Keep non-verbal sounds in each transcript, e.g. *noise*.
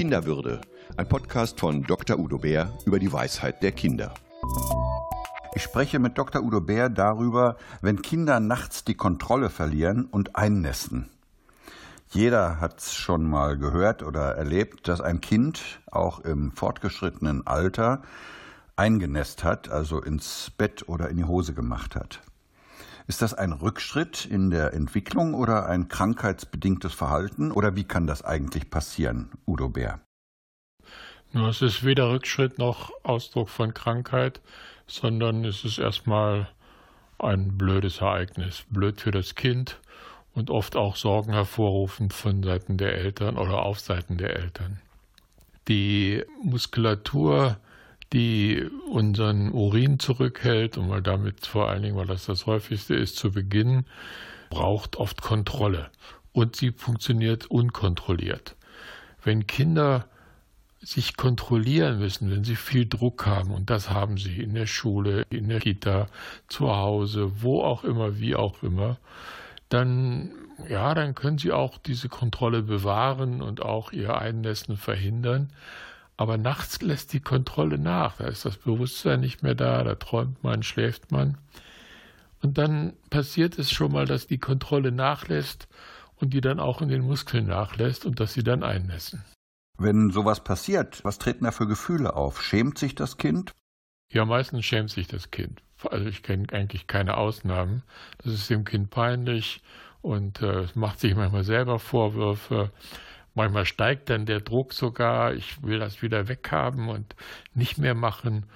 Kinderwürde, ein Podcast von Dr. Udo Bär über die Weisheit der Kinder. Ich spreche mit Dr. Udo Bär darüber, wenn Kinder nachts die Kontrolle verlieren und einnässen. Jeder hat es schon mal gehört oder erlebt, dass ein Kind auch im fortgeschrittenen Alter eingenässt hat, also ins Bett oder in die Hose gemacht hat. Ist das ein Rückschritt in der Entwicklung oder ein krankheitsbedingtes Verhalten? Oder wie kann das eigentlich passieren, Udo Bär? Es ist weder Rückschritt noch Ausdruck von Krankheit, sondern es ist erstmal ein blödes Ereignis. Blöd für das Kind und oft auch Sorgen hervorrufend von Seiten der Eltern oder auf Seiten der Eltern. Die Muskulatur die unseren Urin zurückhält und weil damit vor allen Dingen, weil das das häufigste ist, zu Beginn, braucht oft Kontrolle und sie funktioniert unkontrolliert. Wenn Kinder sich kontrollieren müssen, wenn sie viel Druck haben, und das haben sie in der Schule, in der Kita, zu Hause, wo auch immer, wie auch immer, dann, ja, dann können sie auch diese Kontrolle bewahren und auch ihr Einnässen verhindern. Aber nachts lässt die Kontrolle nach. Da ist das Bewusstsein nicht mehr da, da träumt man, schläft man. Und dann passiert es schon mal, dass die Kontrolle nachlässt und die dann auch in den Muskeln nachlässt und dass sie dann einnässen. Wenn sowas passiert, was treten da für Gefühle auf? Schämt sich das Kind? Ja, meistens schämt sich das Kind. Also ich kenne eigentlich keine Ausnahmen. Das ist dem Kind peinlich und äh, macht sich manchmal selber Vorwürfe. Manchmal steigt dann der Druck sogar, ich will das wieder weghaben und nicht mehr machen.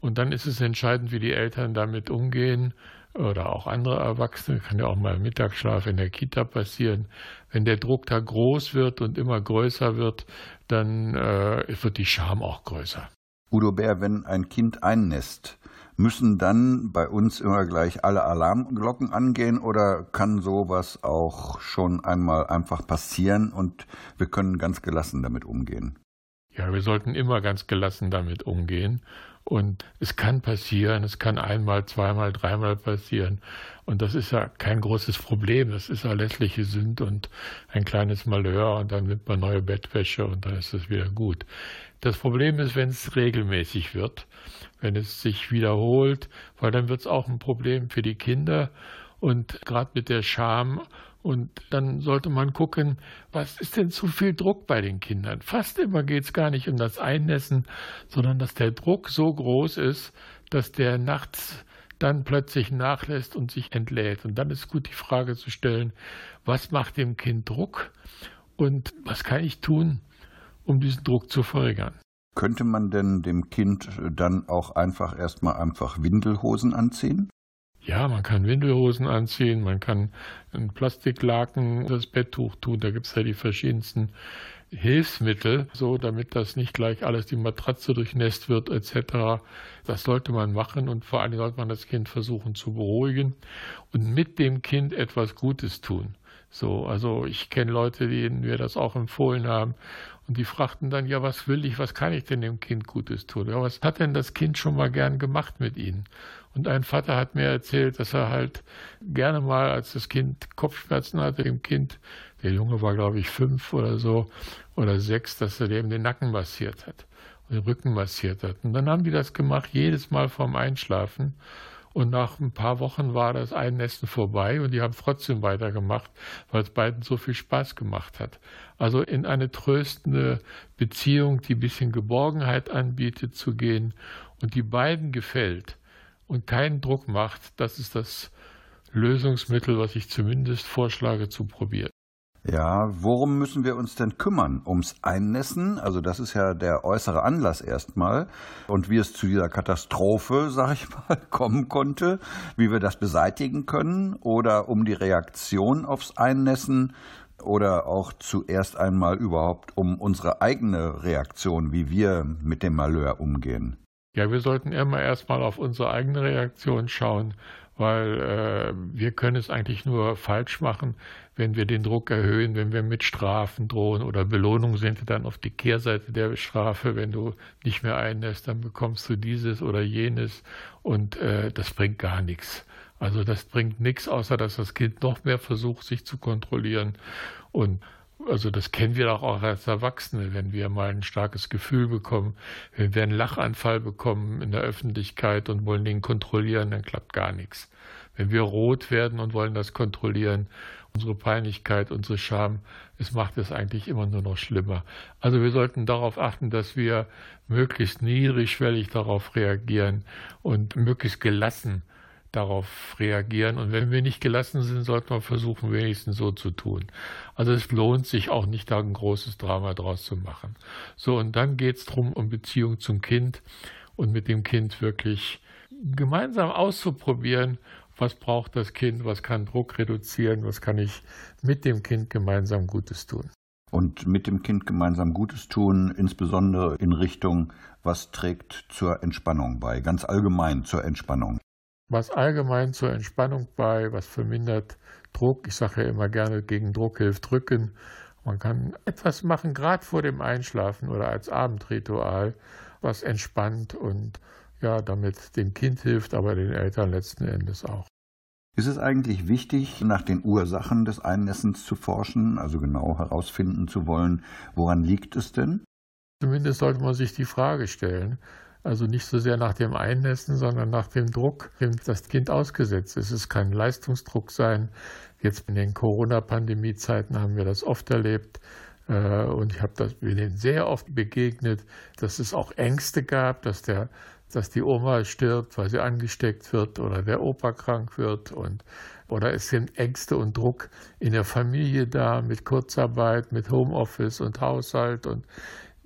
Und dann ist es entscheidend, wie die Eltern damit umgehen oder auch andere Erwachsene, kann ja auch mal im Mittagsschlaf in der Kita passieren. Wenn der Druck da groß wird und immer größer wird, dann äh, wird die Scham auch größer. Udo Bär, wenn ein Kind einnässt, Müssen dann bei uns immer gleich alle Alarmglocken angehen oder kann sowas auch schon einmal einfach passieren und wir können ganz gelassen damit umgehen? Ja, wir sollten immer ganz gelassen damit umgehen. Und es kann passieren, es kann einmal, zweimal, dreimal passieren. Und das ist ja kein großes Problem. Das ist ja lässliche Sünd und ein kleines Malheur und dann nimmt man neue Bettwäsche und dann ist es wieder gut. Das Problem ist, wenn es regelmäßig wird, wenn es sich wiederholt, weil dann wird es auch ein Problem für die Kinder und gerade mit der Scham. Und dann sollte man gucken, was ist denn zu viel Druck bei den Kindern? Fast immer geht es gar nicht um das Einnässen, sondern dass der Druck so groß ist, dass der nachts dann plötzlich nachlässt und sich entlädt. Und dann ist gut die Frage zu stellen, was macht dem Kind Druck und was kann ich tun, um diesen Druck zu verringern. Könnte man denn dem Kind dann auch einfach erstmal einfach Windelhosen anziehen? Ja, man kann Windelhosen anziehen, man kann ein Plastiklaken das Betttuch tun, da gibt es ja die verschiedensten Hilfsmittel, so damit das nicht gleich alles die Matratze durchnässt wird etc. Das sollte man machen und vor allem sollte man das Kind versuchen zu beruhigen und mit dem Kind etwas Gutes tun. So, also ich kenne Leute, denen wir das auch empfohlen haben und die fragten dann, ja, was will ich, was kann ich denn dem Kind Gutes tun? Ja, was hat denn das Kind schon mal gern gemacht mit ihnen? Und ein Vater hat mir erzählt, dass er halt gerne mal, als das Kind Kopfschmerzen hatte, dem Kind, der Junge war glaube ich fünf oder so oder sechs, dass er dem den Nacken massiert hat und den Rücken massiert hat. Und dann haben die das gemacht, jedes Mal vorm Einschlafen. Und nach ein paar Wochen war das Einnässen vorbei und die haben trotzdem weitergemacht, weil es beiden so viel Spaß gemacht hat. Also in eine tröstende Beziehung, die ein bisschen Geborgenheit anbietet, zu gehen und die beiden gefällt und keinen Druck macht, das ist das Lösungsmittel, was ich zumindest vorschlage zu probieren. Ja, worum müssen wir uns denn kümmern? Ums Einnässen? Also das ist ja der äußere Anlass erstmal. Und wie es zu dieser Katastrophe, *laughs* sag ich mal, kommen konnte, wie wir das beseitigen können oder um die Reaktion aufs Einnässen oder auch zuerst einmal überhaupt um unsere eigene Reaktion, wie wir mit dem Malheur umgehen. Ja, wir sollten immer erstmal auf unsere eigene Reaktion schauen, weil äh, wir können es eigentlich nur falsch machen, wenn wir den Druck erhöhen, wenn wir mit Strafen drohen oder Belohnungen sind dann auf die Kehrseite der Strafe. Wenn du nicht mehr einlässt, dann bekommst du dieses oder jenes und äh, das bringt gar nichts. Also das bringt nichts, außer dass das Kind noch mehr versucht, sich zu kontrollieren. Und Also das kennen wir auch als Erwachsene, wenn wir mal ein starkes Gefühl bekommen, wenn wir einen Lachanfall bekommen in der Öffentlichkeit und wollen den kontrollieren, dann klappt gar nichts. Wenn wir rot werden und wollen das kontrollieren, unsere Peinlichkeit, unsere Scham, es macht es eigentlich immer nur noch schlimmer. Also wir sollten darauf achten, dass wir möglichst niedrigschwellig darauf reagieren und möglichst gelassen darauf reagieren. Und wenn wir nicht gelassen sind, sollten wir versuchen, wenigstens so zu tun. Also es lohnt sich auch nicht, da ein großes Drama draus zu machen. So, und dann geht es darum, um Beziehung zum Kind und mit dem Kind wirklich gemeinsam auszuprobieren, was braucht das Kind, was kann Druck reduzieren, was kann ich mit dem Kind gemeinsam Gutes tun. Und mit dem Kind gemeinsam Gutes tun, insbesondere in Richtung, was trägt zur Entspannung bei, ganz allgemein zur Entspannung. Was allgemein zur Entspannung bei, was vermindert Druck. Ich sage ja immer gerne, gegen Druck hilft Drücken. Man kann etwas machen, gerade vor dem Einschlafen oder als Abendritual, was entspannt und ja, damit dem Kind hilft, aber den Eltern letzten Endes auch. Ist es eigentlich wichtig, nach den Ursachen des Einnässens zu forschen, also genau herausfinden zu wollen, woran liegt es denn? Zumindest sollte man sich die Frage stellen. Also nicht so sehr nach dem Einnässen, sondern nach dem Druck, dem das Kind ausgesetzt ist. Es kann Leistungsdruck sein. Jetzt in den Corona-Pandemie-Zeiten haben wir das oft erlebt. Äh, und ich habe das bin sehr oft begegnet, dass es auch Ängste gab, dass der dass die Oma stirbt, weil sie angesteckt wird oder der Opa krank wird und oder es sind Ängste und Druck in der Familie da mit Kurzarbeit, mit Homeoffice und Haushalt und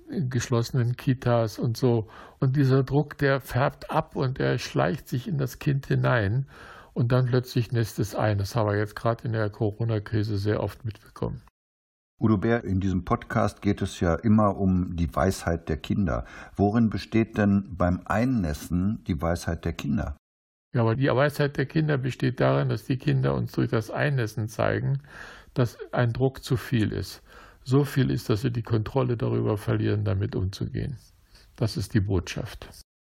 geschlossenen Kitas und so. Und dieser Druck, der färbt ab und der schleicht sich in das Kind hinein und dann plötzlich nässt es ein. Das haben wir jetzt gerade in der Corona-Krise sehr oft mitbekommen. Udo Bär, in diesem Podcast geht es ja immer um die Weisheit der Kinder. Worin besteht denn beim Einnässen die Weisheit der Kinder? Ja, aber die Weisheit der Kinder besteht darin, dass die Kinder uns durch das Einnässen zeigen, dass ein Druck zu viel ist. So viel ist, dass sie die Kontrolle darüber verlieren, damit umzugehen. Das ist die Botschaft.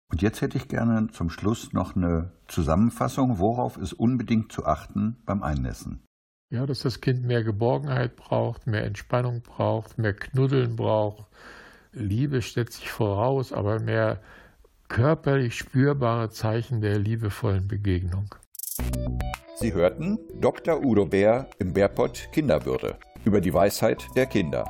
Und jetzt hätte ich gerne zum Schluss noch eine Zusammenfassung. Worauf ist unbedingt zu achten beim Einnässen? Ja, dass das Kind mehr Geborgenheit braucht, mehr Entspannung braucht, mehr Knuddeln braucht. Liebe stellt sich voraus, aber mehr körperlich spürbare Zeichen der liebevollen Begegnung. Sie hörten Dr. Udo Bär im Bärpott Kinderwürde über die Weisheit der Kinder.